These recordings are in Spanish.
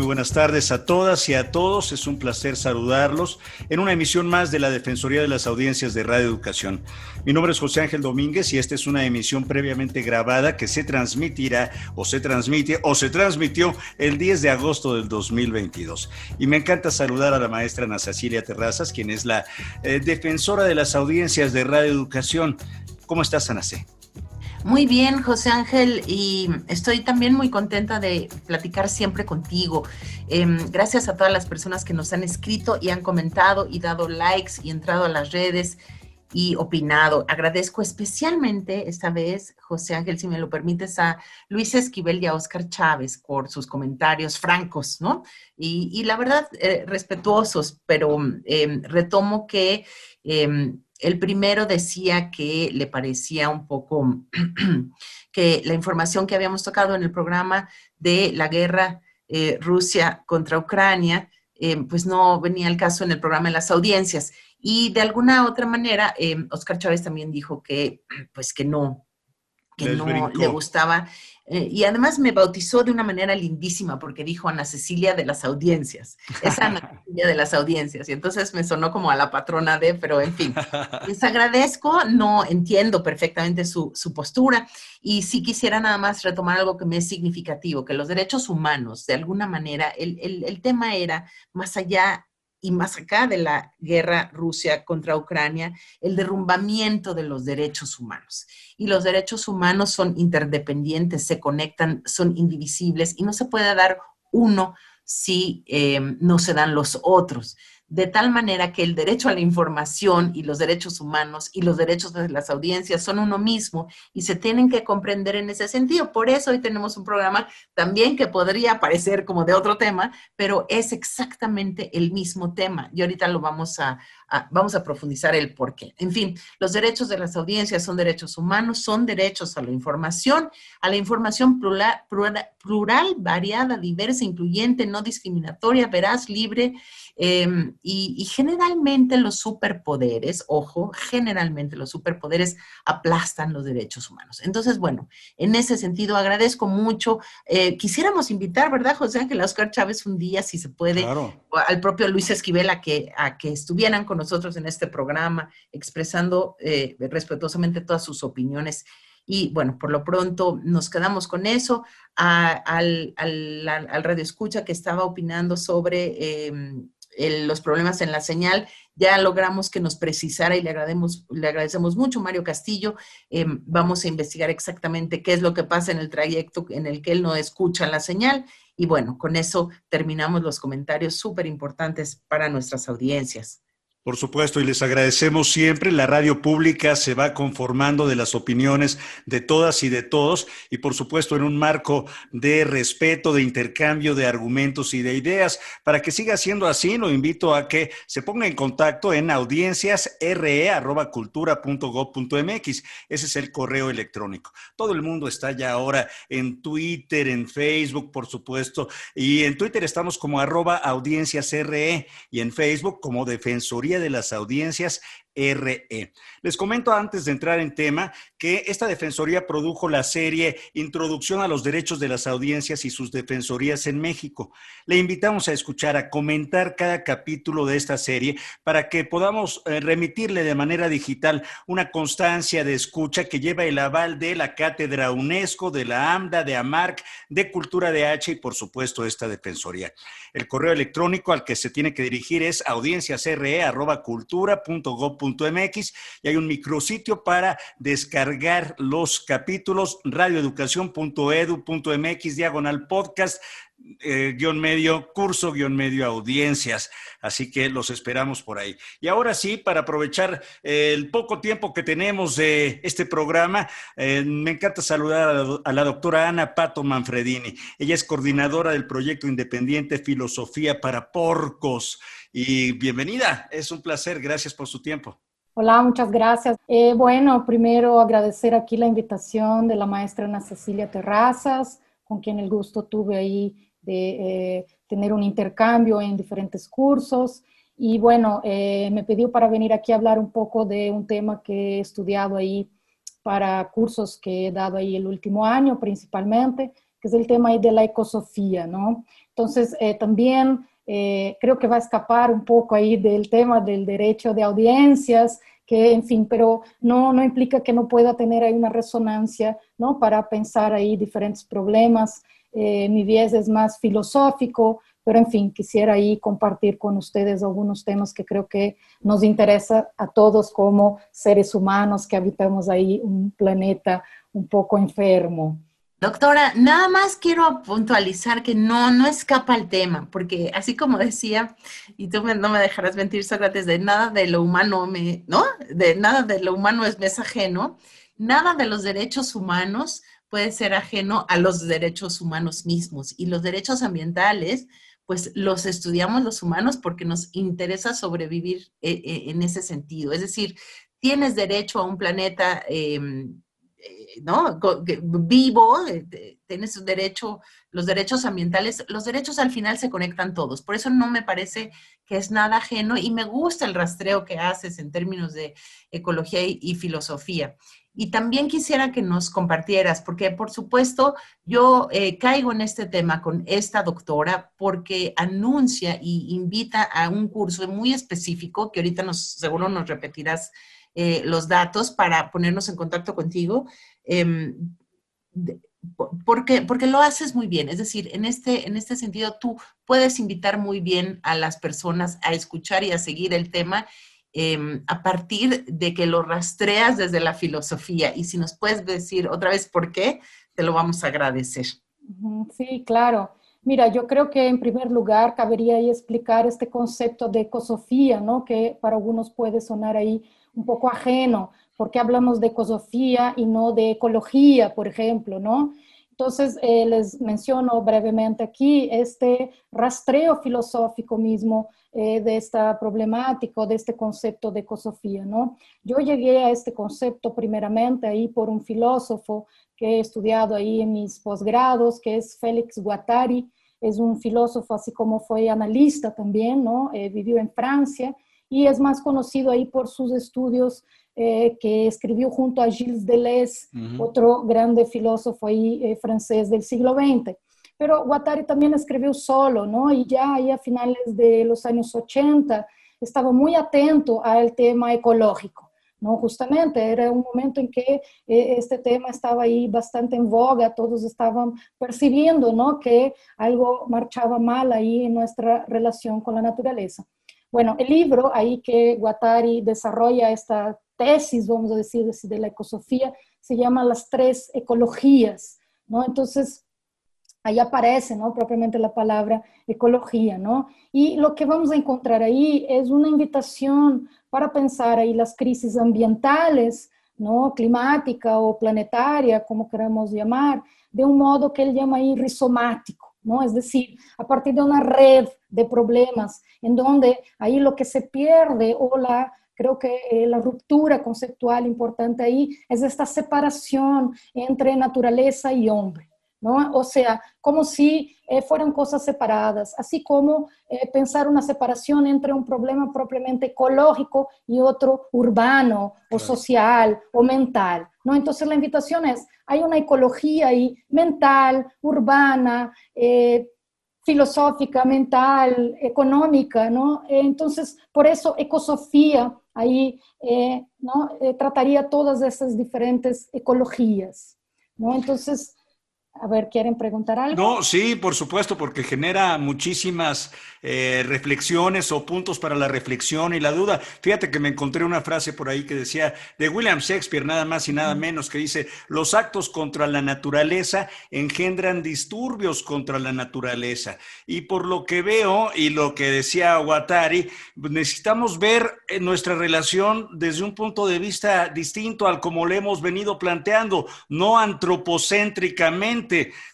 Muy buenas tardes a todas y a todos. Es un placer saludarlos en una emisión más de la Defensoría de las Audiencias de Radio Educación. Mi nombre es José Ángel Domínguez y esta es una emisión previamente grabada que se transmitirá o se transmite o se transmitió el 10 de agosto del 2022. Y me encanta saludar a la maestra Ana Cecilia Terrazas, quien es la eh, defensora de las audiencias de Radio Educación. ¿Cómo estás, Ana? Muy bien, José Ángel, y estoy también muy contenta de platicar siempre contigo. Em, gracias a todas las personas que nos han escrito y han comentado y dado likes y entrado a las redes y opinado. Agradezco especialmente esta vez, José Ángel, si me lo permites, a Luis Esquivel y a Oscar Chávez por sus comentarios francos, ¿no? Y, la verdad, eh, respetuosos, pero em, retomo que em, el primero decía que le parecía un poco que la información que habíamos tocado en el programa de la guerra eh, Rusia contra Ucrania, eh, pues no venía el caso en el programa de las audiencias. Y de alguna otra manera, eh, Oscar Chávez también dijo que, pues que no, que no le gustaba eh, y además me bautizó de una manera lindísima porque dijo Ana Cecilia de las audiencias. Es Ana Cecilia de las audiencias. Y entonces me sonó como a la patrona de, pero en fin. Les agradezco, no entiendo perfectamente su, su postura. Y sí quisiera nada más retomar algo que me es significativo, que los derechos humanos, de alguna manera, el, el, el tema era más allá y más acá de la guerra Rusia contra Ucrania, el derrumbamiento de los derechos humanos. Y los derechos humanos son interdependientes, se conectan, son indivisibles y no se puede dar uno si eh, no se dan los otros de tal manera que el derecho a la información y los derechos humanos y los derechos de las audiencias son uno mismo y se tienen que comprender en ese sentido. Por eso hoy tenemos un programa también que podría parecer como de otro tema, pero es exactamente el mismo tema y ahorita lo vamos a, vamos a profundizar el por qué. En fin, los derechos de las audiencias son derechos humanos, son derechos a la información, a la información plural, plural variada, diversa, incluyente, no discriminatoria, veraz, libre Em, y, generalmente los superpoderes, ojo, generalmente los superpoderes aplastan los derechos humanos. Entonces, bueno, en ese sentido agradezco mucho. Eh, quisiéramos invitar, ¿verdad, José Ángel Oscar Chávez un día, si se puede, al propio Luis Esquivel a que, a que estuvieran con nosotros en este programa, expresando eh, respetuosamente todas sus opiniones. Y bueno, por lo pronto nos quedamos con eso. al, al, radio escucha que estaba opinando sobre em, los problemas en la señal, ya logramos que nos precisara y le agradecemos, le agradecemos mucho, Mario Castillo. Em, vamos a investigar exactamente qué es lo que pasa en el trayecto en el que él no escucha la señal. Y bueno, con eso terminamos los comentarios súper importantes para nuestras audiencias. Por supuesto, y les agradecemos siempre. La radio pública se va conformando de las opiniones de todas y de todos, y por supuesto en un marco de respeto, de intercambio de argumentos y de ideas. Para que siga siendo así, lo invito a que se ponga en contacto en audienciasre.cultura.gov.mx. Ese es el correo electrónico. Todo el mundo está ya ahora en Twitter, en Facebook, por supuesto, y en Twitter estamos como arroba audienciasre y en Facebook como Defensoría de las audiencias RE. Les comento antes de entrar en tema que esta Defensoría produjo la serie Introducción a los Derechos de las Audiencias y sus Defensorías en México. Le invitamos a escuchar, a comentar cada capítulo de esta serie para que podamos eh, remitirle de manera digital una constancia de escucha que lleva el aval de la Cátedra UNESCO, de la AMDA, de AMARC, de Cultura de H y por supuesto esta Defensoría. El correo electrónico al que se tiene que dirigir es audienciasre.cultura.gov y hay un micrositio para descargar los capítulos radioeducación.edu.mx diagonal podcast eh, guion medio, curso guion medio audiencias. Así que los esperamos por ahí. Y ahora sí, para aprovechar eh, el poco tiempo que tenemos de este programa, eh, me encanta saludar a la, doctora Ana Pato Manfredini. Ella es coordinadora del proyecto independiente Filosofía para Porcos. Y bienvenida, es un placer, gracias por su tiempo. Hola, muchas gracias. bueno, primero agradecer aquí la invitación de la maestra Ana Cecilia Terrazas, con quien el gusto tuve ahí de eh, tener un intercambio en diferentes cursos. Y bueno, eh, me pidió para venir aquí a hablar un poco de un tema que he estudiado ahí para cursos que he dado ahí el último año principalmente, que es el tema ahí de la ecosofía, ¿no? Entonces, eh, también creo que va a escapar un poco ahí del tema del derecho de audiencias, que, en fin, pero no, no implica que no pueda tener ahí una resonancia, ¿no? Para pensar ahí diferentes problemas eh, mi viés es más filosófico, pero en fin, quisiera ahí compartir con ustedes algunos temas que creo que nos interesa a todos como seres humanos que habitamos ahí un planeta un poco enfermo. Doctora, nada más quiero puntualizar que no, no escapa el tema, porque así como decía, y tú no me dejarás mentir, Sócrates, de nada de lo humano me, ¿no? De nada de lo humano es mensajeno, nada de los derechos humanos puede ser ajeno a los derechos humanos mismos. Y los derechos ambientales, pues los estudiamos los humanos porque nos interesa sobrevivir eh, eh, en ese sentido. Es decir, tienes derecho a un planeta em, ¿no? vivo, tienes derecho, los derechos ambientales, los derechos al final se conectan todos. Por eso no me parece que es nada ajeno y me gusta el rastreo que haces en términos de ecología y filosofía. Y también quisiera que nos compartieras, porque por supuesto yo eh, caigo en este tema con esta doctora porque anuncia y invita a un curso muy específico, que ahorita nos, seguro nos repetirás eh, los datos para ponernos en contacto contigo. Em, porque, porque lo haces muy bien, es decir, en este, en este sentido tú puedes invitar muy bien a las personas a escuchar y a seguir el tema Em, a partir de que lo rastreas desde la filosofía. Y si nos puedes decir otra vez por qué, te lo vamos a agradecer. Sí, claro. Mira, yo creo que en primer lugar cabería ahí explicar este concepto de ecosofía, ¿no? Que para algunos puede sonar ahí un poco ajeno, porque hablamos de ecosofía y no de ecología, por ejemplo, ¿no? Entonces, eh, les menciono brevemente aquí este rastreo filosófico mismo eh, de esta problemática, de este concepto de ecosofía, ¿no? Yo llegué a este concepto primeramente ahí por un filósofo que he estudiado ahí en mis posgrados, que es Félix Guattari, es un filósofo así como fue analista también, ¿no? Eh, vivió en Francia y es más conocido ahí por sus estudios eh, que escribió junto a Gilles Deleuze, otro grande filósofo ahí, eh, francés del siglo XX. Pero Guattari también escribió solo, ¿no? Y ya ahí a finales de los años 80 estaba muy atento al tema ecológico. ¿no? Justamente era un momento en que eh, este tema estaba ahí bastante en voga, todos estaban percibiendo, ¿no? Que algo marchaba mal ahí en nuestra relación con la naturaleza. Bueno, el libro ahí que Guattari desarrolla esta tesis, vamos a decir, de la ecosofía, se llama Las tres ecologías, ¿no? Entonces, ahí aparece, ¿no? Propiamente la palabra ecología, ¿no? Y lo que vamos a encontrar ahí es una invitación para pensar ahí las crisis ambientales, ¿no? Climática o planetaria, como queramos llamar, de un modo que él llama ahí rizomático, ¿no? Es decir, a partir de una red de problemas en donde ahí lo que se pierde o la Creo que eh, la ruptura conceptual importante ahí es esta separación entre naturaleza y hombre. ¿No? O sea, como si eh, fueran cosas separadas, así como eh, pensar una separación entre un problema propiamente ecológico y otro urbano o social o mental, ¿no? Entonces la invitación es, hay una ecología ahí mental, urbana, filosófica, mental, económica, ¿no? Entonces, por eso ecosofía ahí eh, ¿no? Eh, trataría todas esas diferentes ecologías. ¿no? Entonces, A ver, ¿quieren preguntar algo? No, sí, por supuesto, porque genera muchísimas eh, reflexiones o puntos para la reflexión y la duda. Fíjate que me encontré una frase por ahí que decía de William Shakespeare, nada más y nada menos, que dice, los actos contra la naturaleza engendran disturbios contra la naturaleza. Y por lo que veo y lo que decía Watari, necesitamos ver eh, nuestra relación desde un punto de vista distinto al como le hemos venido planteando, no antropocéntricamente,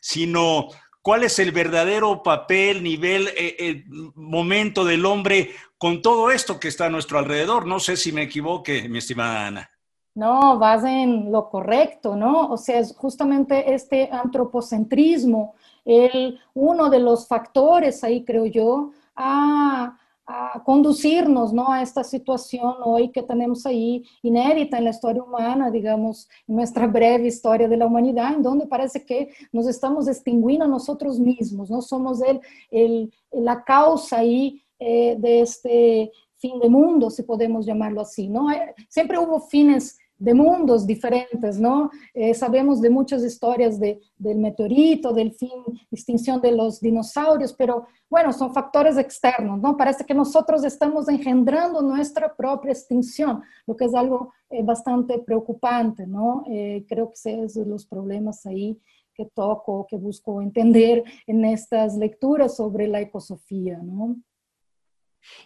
sino cuál es el verdadero papel, nivel, eh, momento del hombre con todo esto que está a nuestro alrededor. No sé si me equivoque, mi estimada Ana. No, vas en lo correcto, ¿no? O sea, es justamente este antropocentrismo, el, uno de los factores ahí, creo yo, a a conducirnos ¿no? a esta situación hoy que tenemos ahí inédita en la historia humana, digamos, en nuestra breve historia de la humanidad, en donde parece que nos estamos extinguindo a nosotros mismos, no somos el, el, la causa ahí eh, de este fin de mundo, si podemos llamarlo así. ¿no? Siempre hubo fines de mundos diferentes, ¿no? Eh, sabemos de muchas historias de, del meteorito, del fin, extinción de los dinosaurios, pero bueno, son factores externos, ¿no? Parece que nosotros estamos engendrando nuestra propia extinción, lo que es algo eh, bastante preocupante, ¿no? Eh, creo que ese es los problemas ahí que toco, que busco entender en estas lecturas sobre la ecosofía, ¿no?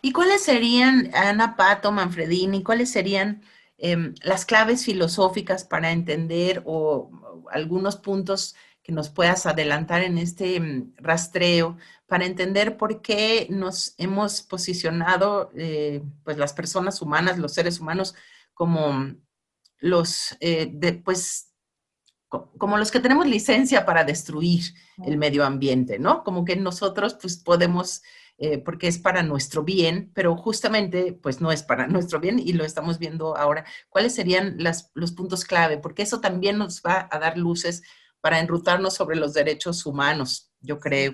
¿Y cuáles serían, Ana Pato, Manfredini, cuáles serían Em, las claves filosóficas para entender o, algunos puntos que nos puedas adelantar en este em, rastreo para entender por qué nos hemos posicionado, eh, pues las personas humanas, los seres humanos, como los, eh, pues, como los que tenemos licencia para destruir el medio ambiente, ¿no? Como que nosotros, pues, podemos eh, porque es para nuestro bien, pero justamente pues no es para nuestro bien y lo estamos viendo ahora. ¿Cuáles serían los puntos clave? Porque eso también nos va a dar luces para enrutarnos sobre los derechos humanos, yo creo.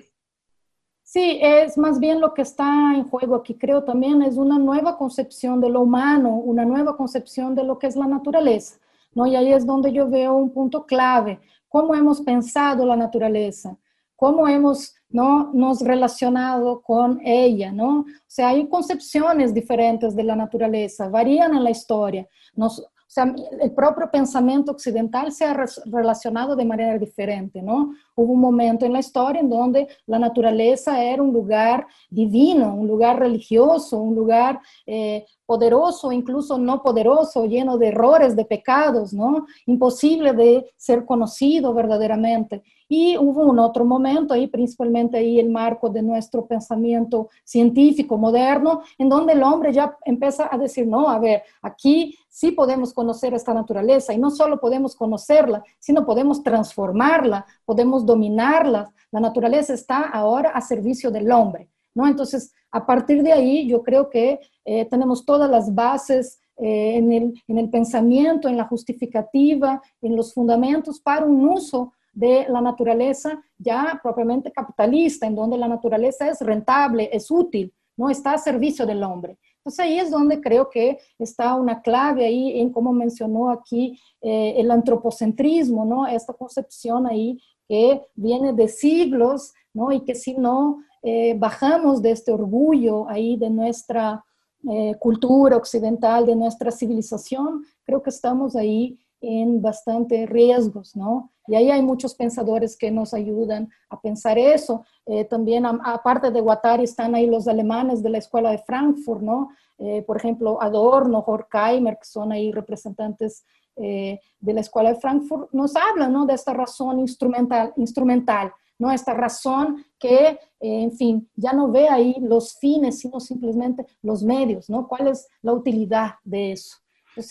Sí, es más bien lo que está en juego aquí, creo también, es una nueva concepción de lo humano, una nueva concepción de lo que es la naturaleza, ¿no? Y ahí es donde yo veo un punto clave, cómo hemos pensado la naturaleza, cómo hemos ¿no? nos relacionado con ella, ¿no? O sea, hay concepciones diferentes de la naturaleza, varían en la historia. Nos, o sea, el propio pensamiento occidental se ha relacionado de manera diferente, ¿no? Hubo un momento en la historia en donde la naturaleza era un lugar divino, un lugar religioso, un lugar eh, poderoso, incluso no poderoso, lleno de errores, de pecados, ¿no? Imposible de ser conocido verdaderamente. Y hubo un otro momento ahí, principalmente ahí el marco de nuestro pensamiento científico moderno, en donde el hombre ya empieza a decir, no, a ver, aquí sí podemos conocer esta naturaleza y no solo podemos conocerla, sino podemos transformarla, podemos dominarla. La naturaleza está ahora a servicio del hombre, ¿no? Entonces, a partir de ahí, yo creo que eh, tenemos todas las bases eh, en, el, en el pensamiento, en la justificativa, en los fundamentos para un uso de la naturaleza ya propiamente capitalista, en donde la naturaleza es rentable, es útil, no está a servicio del hombre. Entonces ahí es donde creo que está una clave ahí en cómo mencionó aquí eh, el antropocentrismo, ¿no? Esta concepción ahí que viene de siglos, ¿no? Y que si no eh, bajamos de este orgullo ahí de nuestra eh, cultura occidental, de nuestra civilización, creo que estamos ahí en bastante riesgos, ¿no? Y ahí hay muchos pensadores que nos ayudan a pensar eso. Eh, también, aparte de Guattari, están ahí los alemanes de la Escuela de Frankfurt, ¿no? Eh, por ejemplo, Adorno, Horkheimer, que son ahí representantes eh, de la Escuela de Frankfurt, nos hablan, ¿no? De esta razón instrumental, instrumental ¿no? Esta razón que, en fin, ya no ve ahí los fines, sino simplemente los medios, ¿no? ¿Cuál es la utilidad de eso?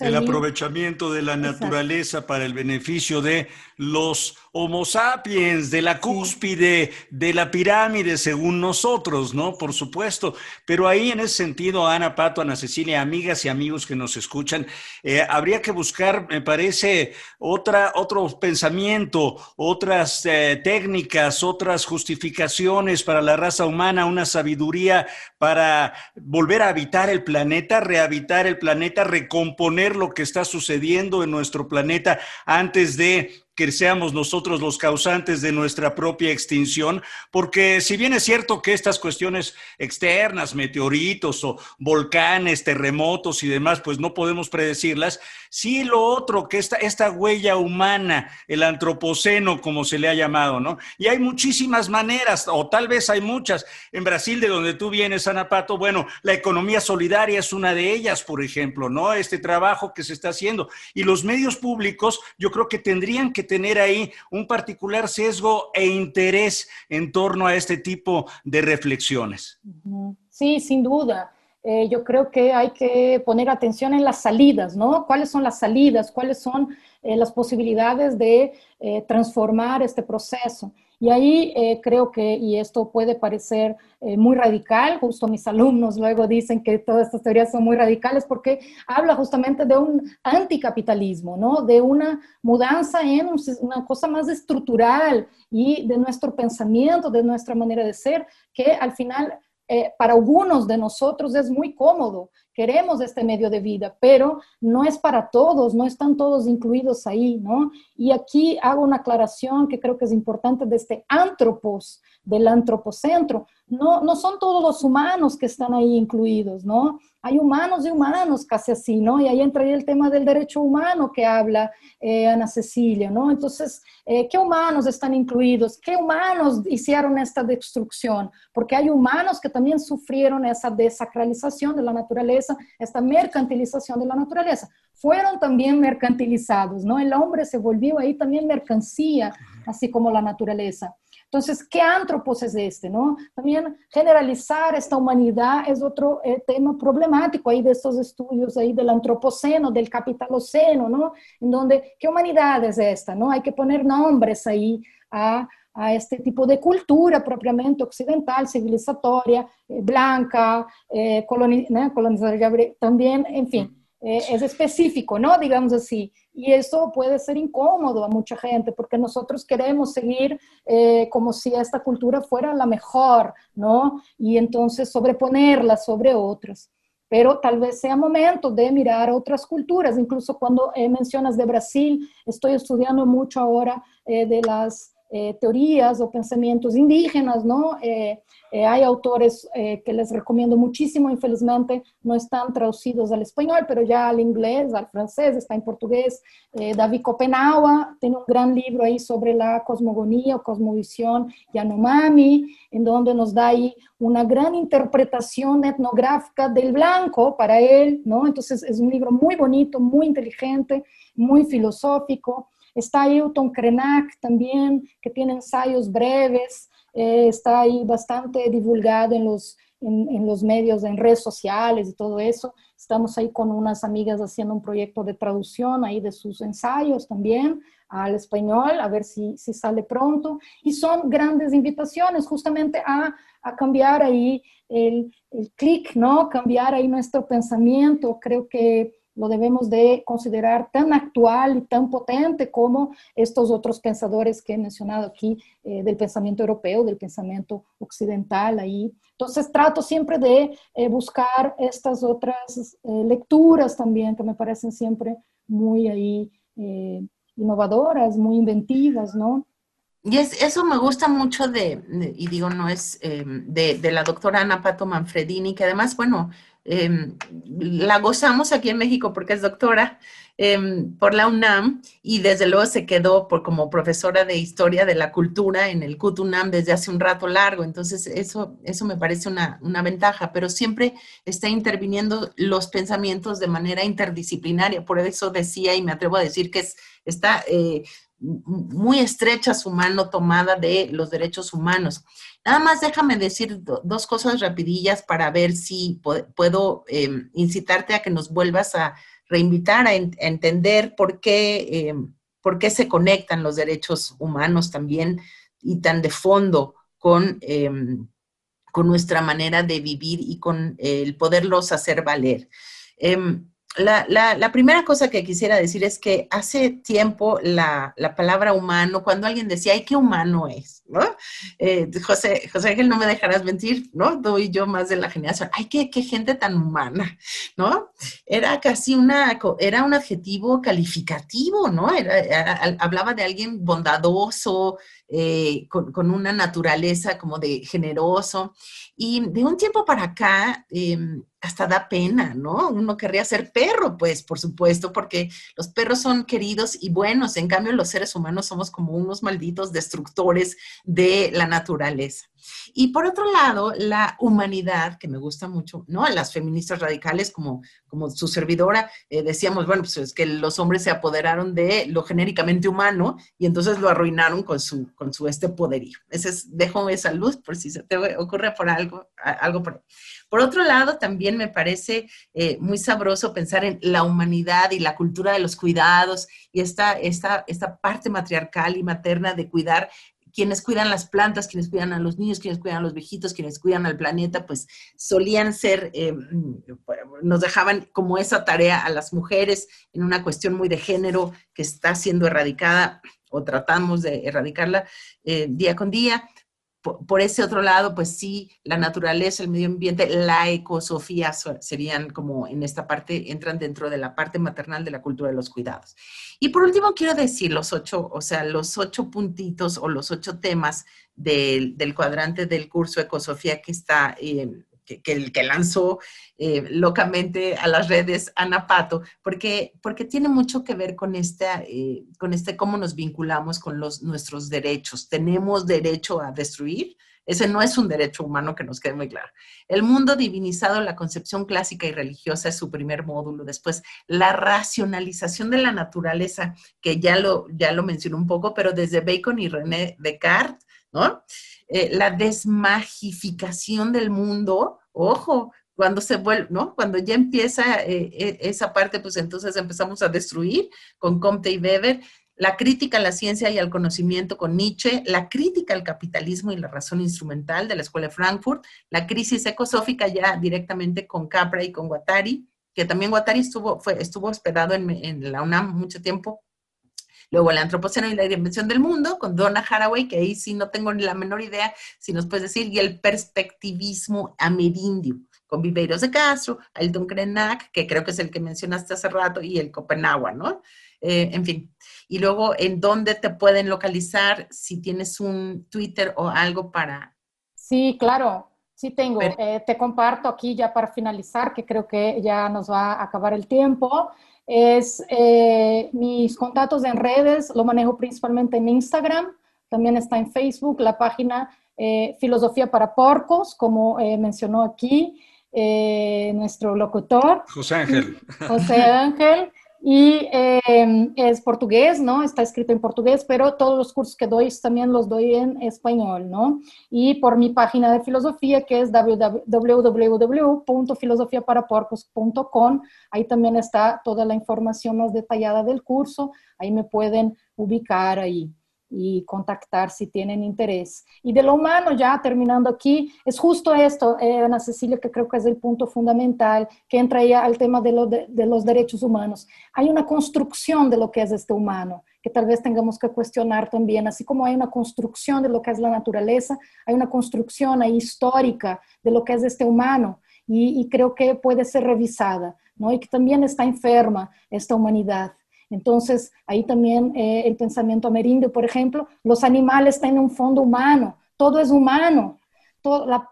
El aprovechamiento de la naturaleza para el beneficio de los Homo sapiens, de la cúspide, de la pirámide, según nosotros, ¿no? Por supuesto. Pero ahí en ese sentido, Ana Pato, Ana Cecilia, amigas y amigos que nos escuchan, eh, habría que buscar, me parece, otra, otro pensamiento, otras eh, técnicas, otras justificaciones para la raza humana, una sabiduría para volver a habitar el planeta, rehabitar el planeta, recomponer lo que está sucediendo en nuestro planeta antes de que seamos nosotros los causantes de nuestra propia extinción, porque si bien es cierto que estas cuestiones externas, meteoritos o volcanes, terremotos y demás, pues no podemos predecirlas, sí lo otro, que esta, esta huella humana, el antropoceno, como se le ha llamado, ¿no? Y hay muchísimas maneras, o tal vez hay muchas. En Brasil, de donde tú vienes, Anapato, bueno, la economía solidaria es una de ellas, por ejemplo, ¿no? Este trabajo que se está haciendo. Y los medios públicos, yo creo que tendrían que tener ahí un particular sesgo e interés en torno a este tipo de reflexiones. Sí, sin duda. Eh, yo creo que hay que poner atención en las salidas, ¿no? ¿Cuáles son las salidas? ¿Cuáles son eh, las posibilidades de eh, transformar este proceso? Y ahí creo que, y esto puede parecer muy radical, justo mis alumnos luego dicen que todas estas teorías son muy radicales porque habla justamente de un anticapitalismo, ¿no? De una mudanza en una cosa más estructural y de nuestro pensamiento, de nuestra manera de ser, que al final eh, para algunos de nosotros es muy cómodo, queremos este medio de vida, pero no es para todos, no están todos incluidos ahí, ¿no? Y aquí hago una aclaración que creo que es importante de este antropos, del antropocentro. No, no son todos los humanos que están ahí incluidos, ¿no? Hay humanos y humanos casi así, ¿no? Y ahí entra ahí el tema del derecho humano que habla eh, Ana Cecilia, ¿no? Entonces, eh, ¿qué humanos están incluidos? ¿Qué humanos hicieron esta destrucción? Porque hay humanos que también sufrieron esa desacralización de la naturaleza, esta mercantilización de la naturaleza. Fueron también mercantilizados, ¿no? El hombre se volvió ahí también mercancía, así como la naturaleza. Entonces, ¿qué antropos es este? ¿no? También generalizar esta humanidad es otro eh, tema problemático ahí de estos estudios ahí del antropoceno, del capitaloceno, ¿no? En donde, ¿qué humanidad es esta? ¿no? Hay que poner nombres ahí a, a este tipo de cultura propiamente occidental, civilizatoria, eh, blanca, eh, también, en fin. Eh, es específico, ¿no? Digamos así. Y eso puede ser incómodo a mucha gente porque nosotros queremos seguir eh, como si esta cultura fuera la mejor, ¿no? Y entonces sobreponerla sobre otras. Pero tal vez sea momento de mirar otras culturas. Incluso cuando eh, mencionas de Brasil, estoy estudiando mucho ahora de las teorías o pensamientos indígenas, ¿no? Eh, hay autores eh, que les recomiendo muchísimo, infelizmente no están traducidos al español, pero ya al inglés, al francés, está en portugués. Eh, David Copenaua tiene un gran libro ahí sobre la cosmogonía o cosmovisión Yanomami, en donde nos da ahí una gran interpretación etnográfica del blanco para él, ¿no? Entonces es un libro muy bonito, muy inteligente, muy filosófico. Está Hilton Krenak también, que tiene ensayos breves eh, está ahí bastante divulgado en los, en, los medios, en redes sociales y todo eso. Estamos ahí con unas amigas haciendo un proyecto de traducción ahí de sus ensayos también al español, a ver si, si sale pronto. Y son grandes invitaciones justamente a, a cambiar ahí el, el clic, ¿no? Cambiar ahí nuestro pensamiento. Creo que lo debemos de considerar tan actual y tan potente como estos otros pensadores que he mencionado aquí eh, del pensamiento europeo, del pensamiento occidental ahí. Entonces trato siempre de eh, buscar estas otras eh, lecturas también que me parecen siempre muy ahí innovadoras, muy inventivas, ¿no? Y es, eso me gusta mucho de, y digo, no es de, de, la doctora Ana Pato Manfredini, que además, bueno, Em, la gozamos aquí en México porque es doctora em, por la UNAM y desde luego se quedó por, como profesora de historia de la cultura en el CUT-UNAM desde hace un rato largo. Entonces, eso, eso me parece una, una, ventaja, pero siempre está interviniendo los pensamientos de manera interdisciplinaria. Por eso decía y me atrevo a decir que es, está... Eh, muy estrecha su mano tomada de los derechos humanos. Nada más déjame decir dos cosas rapidillas para ver si puedo em, incitarte a que nos vuelvas a reinvitar a, entender por qué, em, por qué se conectan los derechos humanos también y tan de fondo con, em, con nuestra manera de vivir y con el poderlos hacer valer. La, primera cosa que quisiera decir es que hace tiempo la, palabra humano, cuando alguien decía, ay, qué humano es, ¿no? Eh, José, José Ángel, no me dejarás mentir, ¿no? Tú y yo más de la generación, ay, qué, qué gente tan humana, ¿no? Era casi una, era un adjetivo calificativo, ¿no? hablaba de alguien bondadoso, eh, con, una naturaleza como de generoso. Y de un tiempo para acá, em, hasta da pena, ¿no? Uno querría ser perro, pues, por supuesto, porque los perros son queridos y buenos, en cambio los seres humanos somos como unos malditos destructores de la naturaleza. Y por otro lado, la humanidad, que me gusta mucho, ¿no? Las feministas radicales, como, como su servidora, eh, decíamos, bueno, pues es que los hombres se apoderaron de lo genéricamente humano y entonces lo arruinaron con su, con su este poderío. Ese es, dejo esa luz por si se te ocurre por algo, algo por. Por otro lado, también me parece eh, muy sabroso pensar en la humanidad y la cultura de los cuidados y esta, esta, esta parte matriarcal y materna de cuidar quienes cuidan las plantas, quienes cuidan a los niños, quienes cuidan a los viejitos, quienes cuidan al planeta, pues solían ser, eh, nos dejaban como esa tarea a las mujeres en una cuestión muy de género que está siendo erradicada o tratamos de erradicarla eh, día con día por, ese otro lado, pues sí, la naturaleza, el medio ambiente, la ecosofía serían como en esta parte, entran dentro de la parte maternal de la cultura de los cuidados. Y por último, quiero decir los ocho, o sea, los ocho puntitos o los ocho temas del, cuadrante del curso Ecosofía que está que, que, lanzó eh, locamente a las redes Ana Pato, porque, porque tiene mucho que ver con, esta, eh, con este cómo nos vinculamos con los, nuestros derechos. ¿Tenemos derecho a destruir? Ese no es un derecho humano que nos quede muy claro. El mundo divinizado, la concepción clásica y religiosa es su primer módulo. Después, la racionalización de la naturaleza, que ya lo, ya lo mencioné un poco, pero desde Bacon y René Descartes, ¿no? Eh, la desmagificación del mundo, ojo, cuando se vuelve, ¿no? Cuando ya empieza eh, eh, esa parte, pues entonces empezamos a destruir con Comte y Weber, la crítica a la ciencia y al conocimiento con Nietzsche, la crítica al capitalismo y la razón instrumental de la Escuela de Frankfurt, la crisis ecosófica ya directamente con Capra y con Guattari, que también Guattari estuvo, fue, estuvo hospedado en, en la UNAM mucho tiempo, Luego el antropoceno y la dimensión del mundo con Donna Haraway, que ahí sí no tengo ni la menor idea si nos puedes decir, y el perspectivismo amerindio con Viveiros de Castro, Ailton Krenak, que creo que es el que mencionaste hace rato, y el Copenhague, ¿no? Eh, en fin. Y luego, ¿en dónde te pueden localizar si tienes un Twitter o algo para... Sí, claro, sí tengo. Eh, te comparto aquí ya para finalizar, que creo que ya nos va a acabar el tiempo es eh, mis contactos en redes, lo manejo principalmente en Instagram, también está en Facebook, la página eh, Filosofía para Porcos, como eh, mencionó aquí nuestro locutor. José Ángel. José Ángel y em, es portugués, ¿no? Está escrito en portugués, pero todos los cursos que doy también los doy en español, ¿no? Y por mi página de filosofía, que es www.filosofiaparaporcos.com, ahí también está toda la información más detallada del curso, ahí me pueden ubicar ahí y contactar si tienen interés. Y de lo humano, ya terminando aquí, es justo esto, eh, Ana Cecilia, que creo que es el punto fundamental, que entra ya al tema de, de, los derechos humanos. Hay una construcción de lo que es este humano, que tal vez tengamos que cuestionar también, así como hay una construcción de lo que es la naturaleza, hay una construcción ahí histórica de lo que es este humano, y, y creo que puede ser revisada, ¿no? Y que también está enferma esta humanidad. Entonces, ahí también eh, el pensamiento ameríndio, por ejemplo, los animales tienen un fondo humano, todo es humano,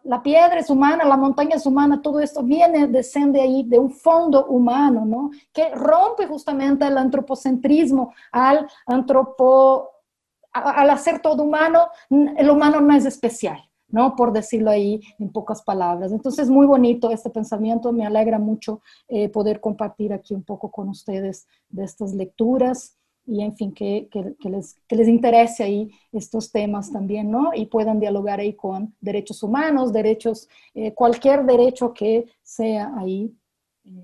la, piedra es humana, la montaña es humana, todo esto viene, descende ahí de un fondo humano, ¿no? Que rompe justamente el antropocentrismo, al antropo, al hacer todo humano, el humano no es especial. ¿No? Por decirlo ahí en pocas palabras. Entonces, muy bonito este pensamiento, me alegra mucho eh, poder compartir aquí un poco con ustedes de estas lecturas y, en fin, que, que, les, que les interese ahí estos temas también, ¿no? Y puedan dialogar ahí con derechos humanos, derechos, eh, cualquier derecho que sea ahí. Eh,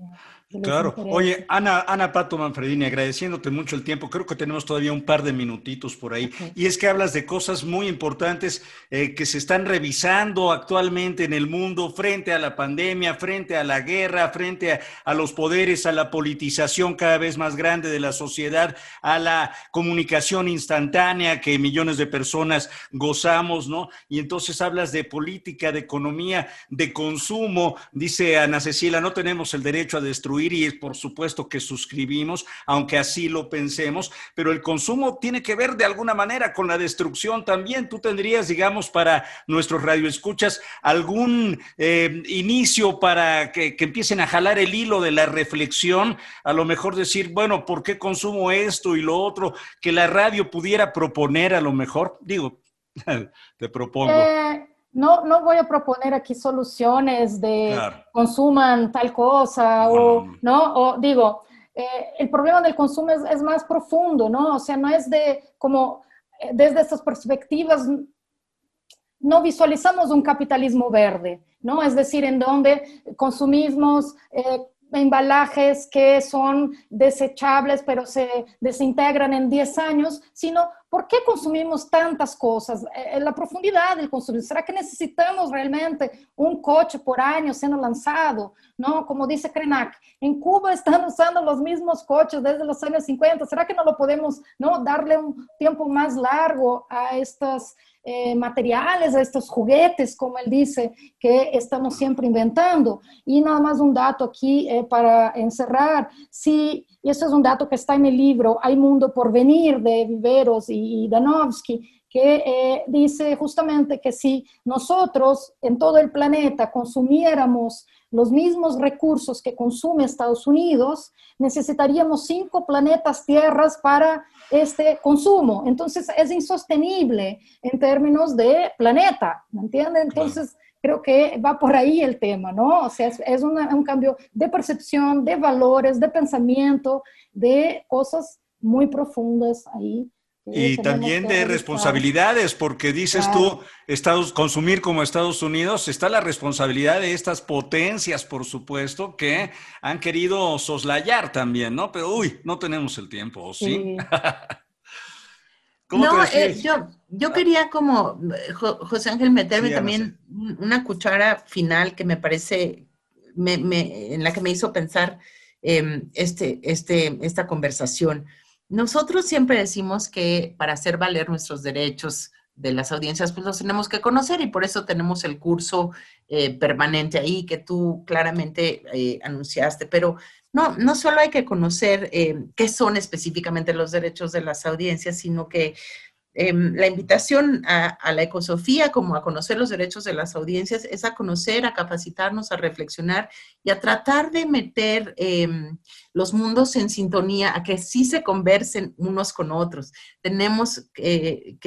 Claro. Oye, Ana, Ana Pato Manfredini, agradeciéndote mucho el tiempo. Creo que tenemos todavía un par de minutitos por ahí. Y es que hablas de cosas muy importantes eh, que se están revisando actualmente en el mundo frente a la pandemia, frente a la guerra, frente a, a, los poderes, a la politización cada vez más grande de la sociedad, a la comunicación instantánea que millones de personas gozamos, ¿no? Y entonces hablas de política, de economía, de consumo. Dice Ana Cecilia, no tenemos el derecho a destruir y por supuesto que suscribimos, aunque así lo pensemos, pero el consumo tiene que ver de alguna manera con la destrucción también. Tú tendrías, digamos, para nuestros radioescuchas algún eh, inicio para que, empiecen a jalar el hilo de la reflexión, a lo mejor decir, bueno, ¿por qué consumo esto y lo otro? Que la radio pudiera proponer a lo mejor, digo, te propongo. Eh, no, no voy a proponer aquí soluciones de consuman tal cosa o, ¿no? O digo, eh, el problema del consumo es, más profundo, ¿no? O sea, no es de como eh, desde estas perspectivas no visualizamos un capitalismo verde, ¿no? Es decir, en donde consumimos eh, embalajes que son desechables pero se desintegran en 10 años, sino ¿por qué consumimos tantas cosas? En eh, la profundidad del consumo. ¿Será que necesitamos realmente un coche por año siendo lanzado? ¿No? Como dice Krenak, en Cuba están usando los mismos coches desde los años 50. ¿Será que no lo podemos ¿no? darle un tiempo más largo a estas eh, materiales, a estos juguetes, como él dice, que estamos siempre inventando. Y nada más un dato aquí eh, para encerrar, sí, y eso es un dato que está en el libro, Hay Mundo por Venir de Viveros y, Danovsky, que eh, dice justamente que si nosotros en todo el planeta consumiéramos los mismos recursos que consume Estados Unidos, necesitaríamos cinco planetas tierras para este consumo. Entonces es insostenible en términos de planeta, ¿me entienden? Entonces creo que va por ahí el tema, ¿no? O sea, es, un cambio de percepción, de valores, de pensamiento, de cosas muy profundas ahí y también de responsabilidades, porque dices tú, Estados, consumir como Estados Unidos, está la responsabilidad de estas potencias, por supuesto, que han querido soslayar también, ¿no? Pero, uy, no tenemos el tiempo, ¿sí? no, eh, yo, yo quería como, José Ángel, meterme también una cuchara final que me parece, en la que me hizo pensar em, este, este, esta conversación. Nosotros siempre decimos que para hacer valer nuestros derechos de las audiencias, pues los tenemos que conocer y por eso tenemos el curso eh, permanente ahí que tú claramente eh, anunciaste. Pero no, no solo hay que conocer eh, qué son específicamente los derechos de las audiencias, sino que Em, la invitación a, la ecosofía, como a conocer los derechos de las audiencias, es a conocer, a capacitarnos, a reflexionar y a tratar de meter em, los mundos en sintonía, a que sí se conversen unos con otros. Tenemos que,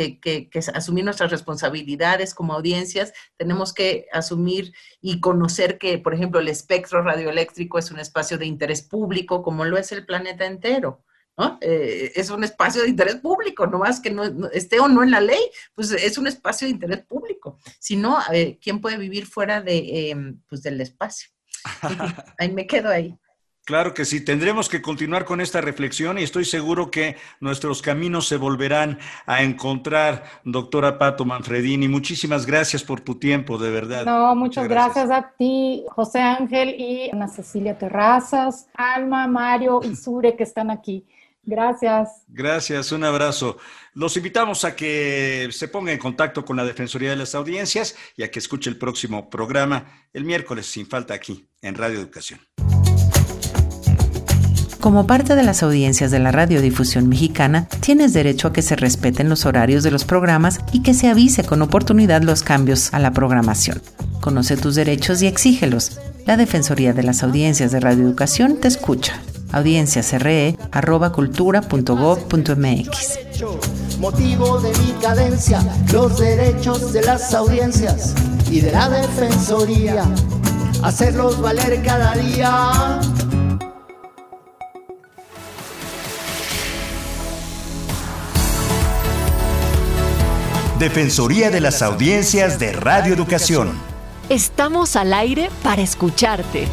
asumir nuestras responsabilidades como audiencias, tenemos que asumir y conocer que, por ejemplo, el espectro radioeléctrico es un espacio de interés público, como lo es el planeta entero. Eh, es un espacio de interés público, no más que no, esté o no en la ley, pues es un espacio de interés público. Si no, eh, ¿quién puede vivir fuera de, em, pues del espacio? ahí me quedo ahí. Claro que sí, tendremos que continuar con esta reflexión y estoy seguro que nuestros caminos se volverán a encontrar, doctora Pato Manfredini. Muchísimas gracias por tu tiempo, de verdad. No, muchas, gracias. a ti, José Ángel y Ana Cecilia Terrazas, Alma, Mario y Sure que están aquí. Gracias. Gracias, un abrazo. Los invitamos a que se ponga en contacto con la Defensoría de las Audiencias y a que escuche el próximo programa el miércoles sin falta aquí en Radio Educación. Como parte de las audiencias de la radiodifusión mexicana, tienes derecho a que se respeten los horarios de los programas y que se avise con oportunidad los cambios a la programación. Conoce tus derechos y exígelos. La Defensoría de las Audiencias de Radio Educación te escucha audienciasre.cultura.gov.mx. Motivo de mi cadencia, los derechos de las audiencias y de la defensoría, hacerlos valer cada día. Defensoría de las Audiencias de Radio Educación. Estamos al aire para escucharte.